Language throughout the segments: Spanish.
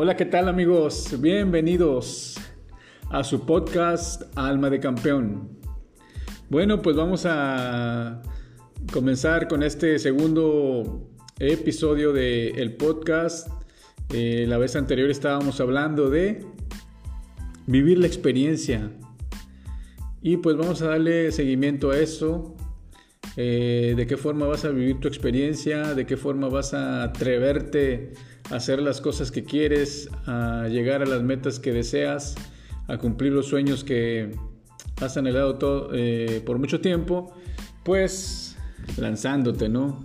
Hola, ¿qué tal amigos? Bienvenidos a su podcast Alma de Campeón. Bueno, pues vamos a comenzar con este segundo episodio del podcast. Eh, la vez anterior estábamos hablando de vivir la experiencia. Y pues vamos a darle seguimiento a eso. Eh, de qué forma vas a vivir tu experiencia, de qué forma vas a atreverte hacer las cosas que quieres, a llegar a las metas que deseas, a cumplir los sueños que has anhelado eh, por mucho tiempo, pues lanzándote, ¿no?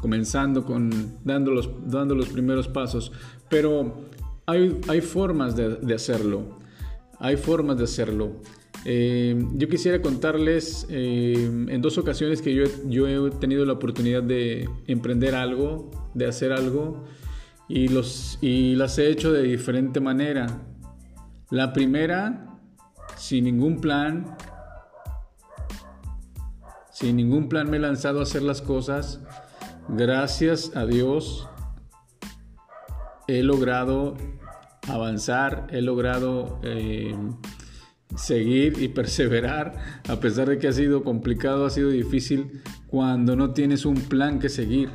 Comenzando con dando los, dando los primeros pasos. Pero hay, hay formas de, de, hacerlo. Hay formas de hacerlo. Eh, yo quisiera contarles eh, en dos ocasiones que yo, yo he tenido la oportunidad de emprender algo, de hacer algo y, los, y las he hecho de diferente manera. La primera, sin ningún plan, sin ningún plan me he lanzado a hacer las cosas. Gracias a Dios he logrado avanzar, he logrado eh, seguir y perseverar, a pesar de que ha sido complicado, ha sido difícil, cuando no tienes un plan que seguir.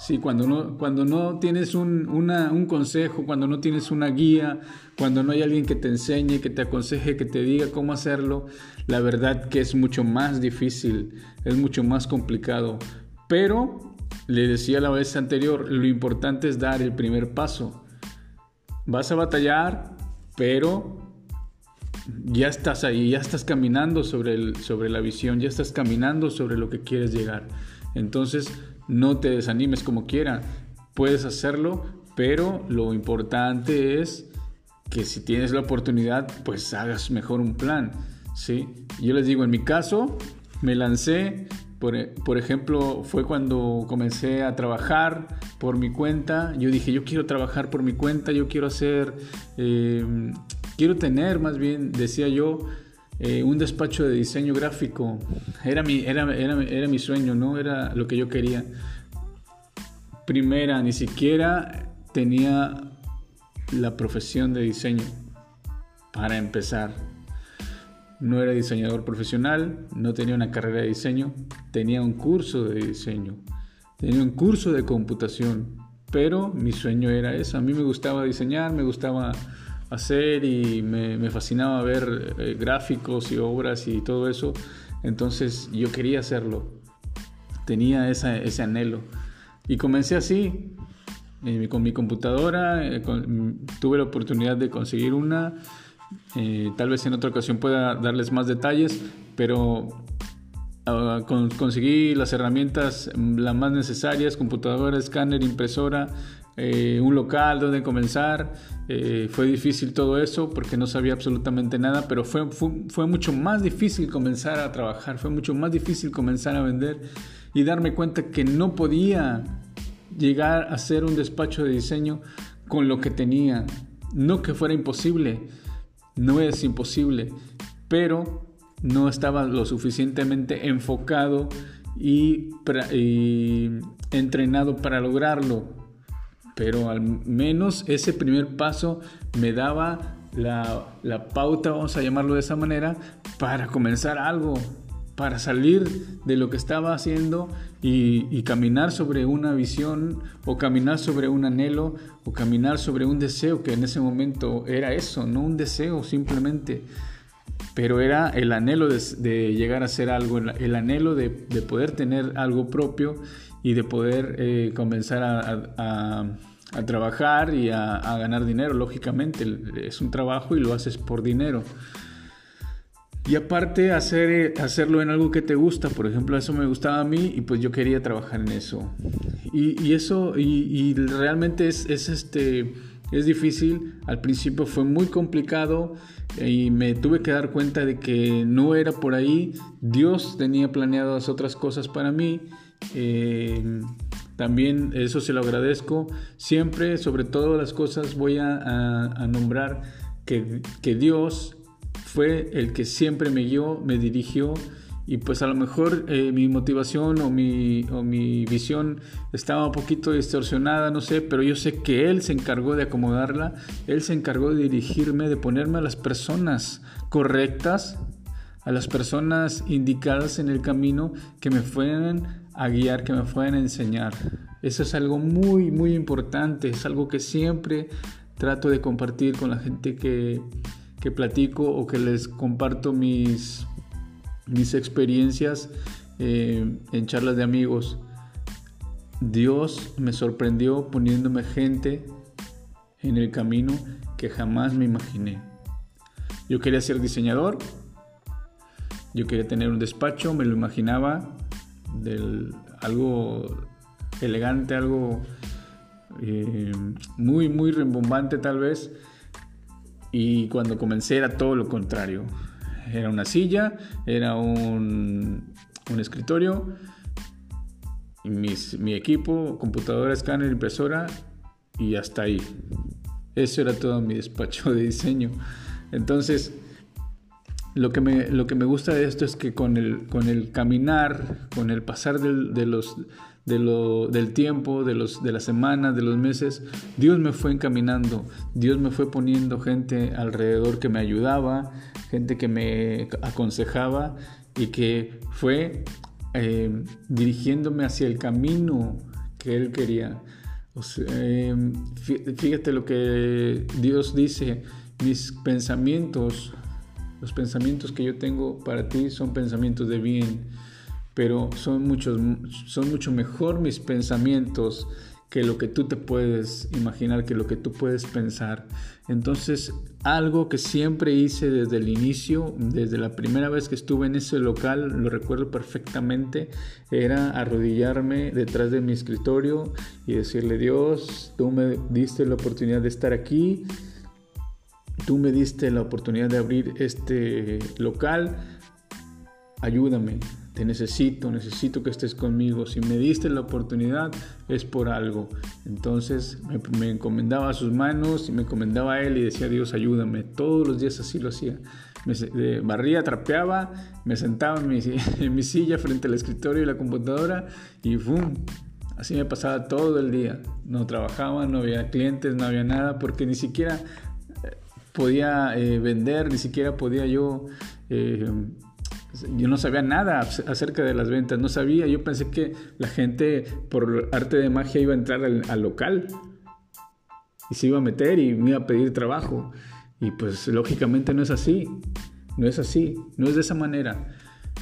Sí, cuando no, cuando no tienes un, un, consejo, cuando no tienes una guía, cuando no hay alguien que te enseñe, que te aconseje, que te diga cómo hacerlo, la verdad que es mucho más difícil, es mucho más complicado. Pero, le decía la vez anterior, lo importante es dar el primer paso. Vas a batallar, pero ya estás ahí, ya estás caminando sobre, el, sobre la visión, ya estás caminando sobre lo que quieres llegar. Entonces, no te desanimes como quiera, puedes hacerlo, pero lo importante es que si tienes la oportunidad, pues hagas mejor un plan, ¿sí? Yo les digo, en mi caso, me lancé, por, por ejemplo, fue cuando comencé a trabajar por mi cuenta, yo dije, yo quiero trabajar por mi cuenta, yo quiero hacer, eh, quiero tener más bien, decía yo, eh, un despacho de diseño gráfico. Era mi, era, era, era mi sueño, ¿no? Era lo que yo quería. Primera, ni siquiera tenía la profesión de diseño para empezar. No era diseñador profesional, no tenía una carrera de diseño, tenía un curso de diseño, tenía un curso de computación, pero mi sueño era eso. A mí me gustaba diseñar, me gustaba hacer y me, fascinaba ver eh, gráficos y obras y todo eso. Entonces yo quería hacerlo. Tenía ese anhelo. Y comencé así, eh, con mi computadora. Eh, tuve la oportunidad de conseguir una. tal vez en otra ocasión pueda darles más detalles, pero ah, conseguí las herramientas mm, las más necesarias, computadora, escáner, impresora, eh, un local donde comenzar. Eh, fue difícil todo eso porque no sabía absolutamente nada, pero fue, fue, mucho más difícil comenzar a trabajar, fue mucho más difícil comenzar a vender y darme cuenta que no podía llegar a hacer un despacho de diseño con lo que tenía. No que fuera imposible, no es imposible, pero no estaba lo suficientemente enfocado y entrenado para lograrlo pero al menos ese primer paso me daba la, pauta, vamos a llamarlo de esa manera, para comenzar algo, para salir de lo que estaba haciendo y, caminar sobre una visión o caminar sobre un anhelo o caminar sobre un deseo que en ese momento era eso, no un deseo simplemente, pero era el anhelo de, llegar a hacer algo, el, anhelo de, poder tener algo propio y de poder eh, comenzar a trabajar y a, ganar dinero, lógicamente. Es un trabajo y lo haces por dinero. Y aparte hacer, hacerlo en algo que te gusta, por ejemplo, eso me gustaba a mí y pues yo quería trabajar en eso. Y, eso, y, realmente es, es, este, es difícil, al principio fue muy complicado y me tuve que dar cuenta de que no era por ahí, Dios tenía planeadas otras cosas para mí. Eh, también eso se lo agradezco. Siempre, sobre todas las cosas, voy a, nombrar que, Dios fue el que siempre me guió, me dirigió y pues a lo mejor eh, mi motivación o mi, o mi visión estaba un poquito distorsionada, no sé, pero yo sé que Él se encargó de acomodarla, Él se encargó de dirigirme, de ponerme a las personas correctas, a las personas indicadas en el camino que me fueran a guiar, que me fueran a enseñar. Eso es algo muy, muy importante, es algo que siempre trato de compartir con la gente que, que platico o que les comparto mis mis experiencias eh, en charlas de amigos. Dios me sorprendió poniéndome gente en el camino que jamás me imaginé. Yo quería ser diseñador, yo quería tener un despacho, me lo imaginaba del, algo elegante, algo eh, muy, muy rembombante tal vez. Y cuando comencé era todo lo contrario. Era una silla, era un, escritorio, mi equipo, computadora, escáner, impresora y hasta ahí. Eso era todo mi despacho de diseño. Entonces, lo que me, lo que me gusta de esto es que con el, con el caminar, con el pasar de los, del tiempo, de, los, de las semanas, de los meses, Dios me fue encaminando, Dios me fue poniendo gente alrededor que me ayudaba, gente que me aconsejaba y que fue eh, dirigiéndome hacia el camino que Él quería. Eh, fíjate lo que Dios dice, mis pensamientos, los pensamientos que yo tengo para ti son pensamientos de bien pero son, muchos, son mucho mejor mis pensamientos que lo que tú te puedes imaginar, que lo que tú puedes pensar. Entonces, algo que siempre hice desde el inicio, desde la primera vez que estuve en ese local, lo recuerdo perfectamente, era arrodillarme detrás de mi escritorio y decirle, Dios, tú me diste la oportunidad de estar aquí, tú me diste la oportunidad de abrir este local, ayúdame, te necesito, necesito que estés conmigo. Si me diste la oportunidad es por algo. Entonces me, encomendaba a sus manos y me encomendaba a él y decía, Dios, ayúdame. Todos los días así lo hacía. Me barría, trapeaba, me sentaba en mi, en mi, silla frente al escritorio y la computadora y ¡fum! Así me pasaba todo el día. No trabajaba, no había clientes, no había nada, porque ni siquiera podía eh, vender, ni siquiera podía yo... Eh, yo no sabía nada acerca de las ventas, no sabía, yo pensé que la gente por arte de magia iba a entrar al, local y se iba a meter y me iba a pedir trabajo. Y pues lógicamente no es así, no es así, no es de esa manera.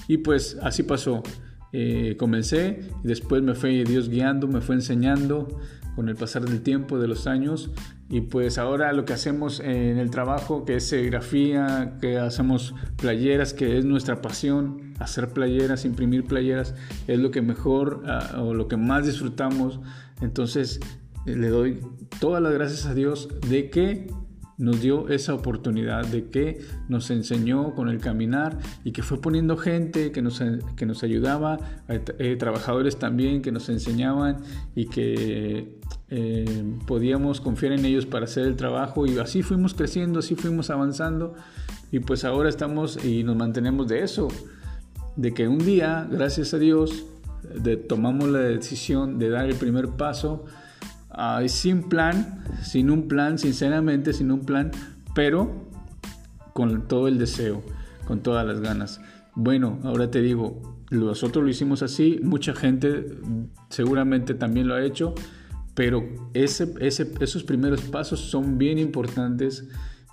Y pues así pasó. Eh, comencé y después me fue Dios guiando, me fue enseñando con el pasar del tiempo, de los años. Y pues ahora lo que hacemos en el trabajo, que es serigrafía, que hacemos playeras, que es nuestra pasión, hacer playeras, imprimir playeras, es lo que mejor ah, o lo que más disfrutamos. Entonces le doy todas las gracias a Dios de que nos dio esa oportunidad de que nos enseñó con el caminar y que fue poniendo gente que nos, que nos ayudaba, eh, trabajadores también que nos enseñaban y que eh, podíamos confiar en ellos para hacer el trabajo y así fuimos creciendo, así fuimos avanzando y pues ahora estamos y nos mantenemos de eso, de que un día, gracias a Dios, de, tomamos la decisión de dar el primer paso sin plan, sin un plan, sinceramente, sin un plan, pero con todo el deseo, con todas las ganas. Bueno, ahora te digo, nosotros lo hicimos así, mucha gente seguramente también lo ha hecho, pero esos primeros pasos son bien importantes,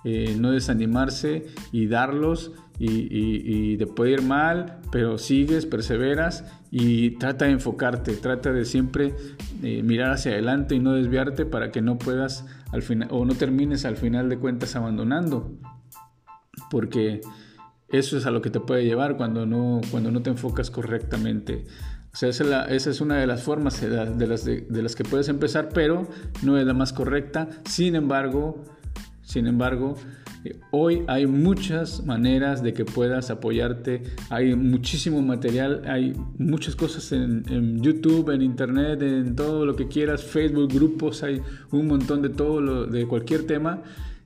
eh, no desanimarse y darlos y, y, te puede ir mal, pero sigues, perseveras y trata de enfocarte, trata de siempre eh, mirar hacia adelante y no desviarte para que no puedas al final o no termines al final de cuentas abandonando, porque eso es a lo que te puede llevar cuando no, cuando no te enfocas correctamente. O sea, esa es, una de las formas de las, de las que puedes empezar, pero no es la más correcta. Sin embargo, sin embargo, Hoy hay muchas maneras de que puedas apoyarte, hay muchísimo material, hay muchas cosas en, YouTube, en Internet, en todo lo que quieras, Facebook, grupos, hay un montón de todo, lo, de cualquier tema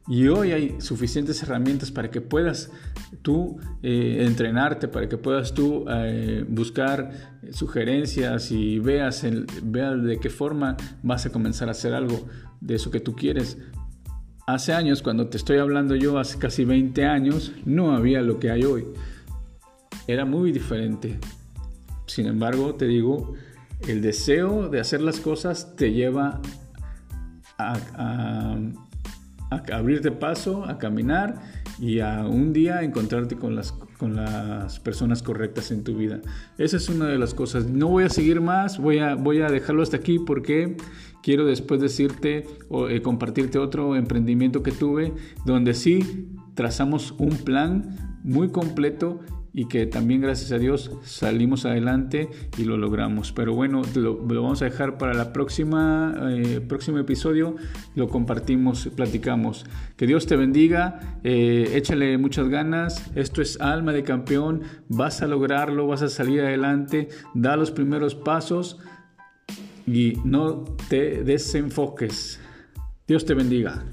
Y hoy hay suficientes herramientas para que puedas tú eh, entrenarte, para que puedas tú eh, buscar sugerencias y veas, el, veas de qué forma vas a comenzar a hacer algo de eso que tú quieres. Hace años, cuando te estoy hablando yo, hace casi 20 años, no había lo que hay hoy. Era muy diferente. Sin embargo, te digo, el deseo de hacer las cosas te lleva a, abrirte paso, a caminar y a un día encontrarte con las, con las personas correctas en tu vida. Esa es una de las cosas. No voy a seguir más, voy a, voy a dejarlo hasta aquí porque quiero después decirte o eh, compartirte otro emprendimiento que tuve donde sí trazamos un plan muy completo y que también gracias a Dios salimos adelante y lo logramos. Pero bueno, lo, vamos a dejar para la próxima eh, próximo episodio, lo compartimos, platicamos. Que Dios te bendiga, eh, échale muchas ganas, esto es alma de campeón, vas a lograrlo, vas a salir adelante, da los primeros pasos y no te desenfoques. Dios te bendiga.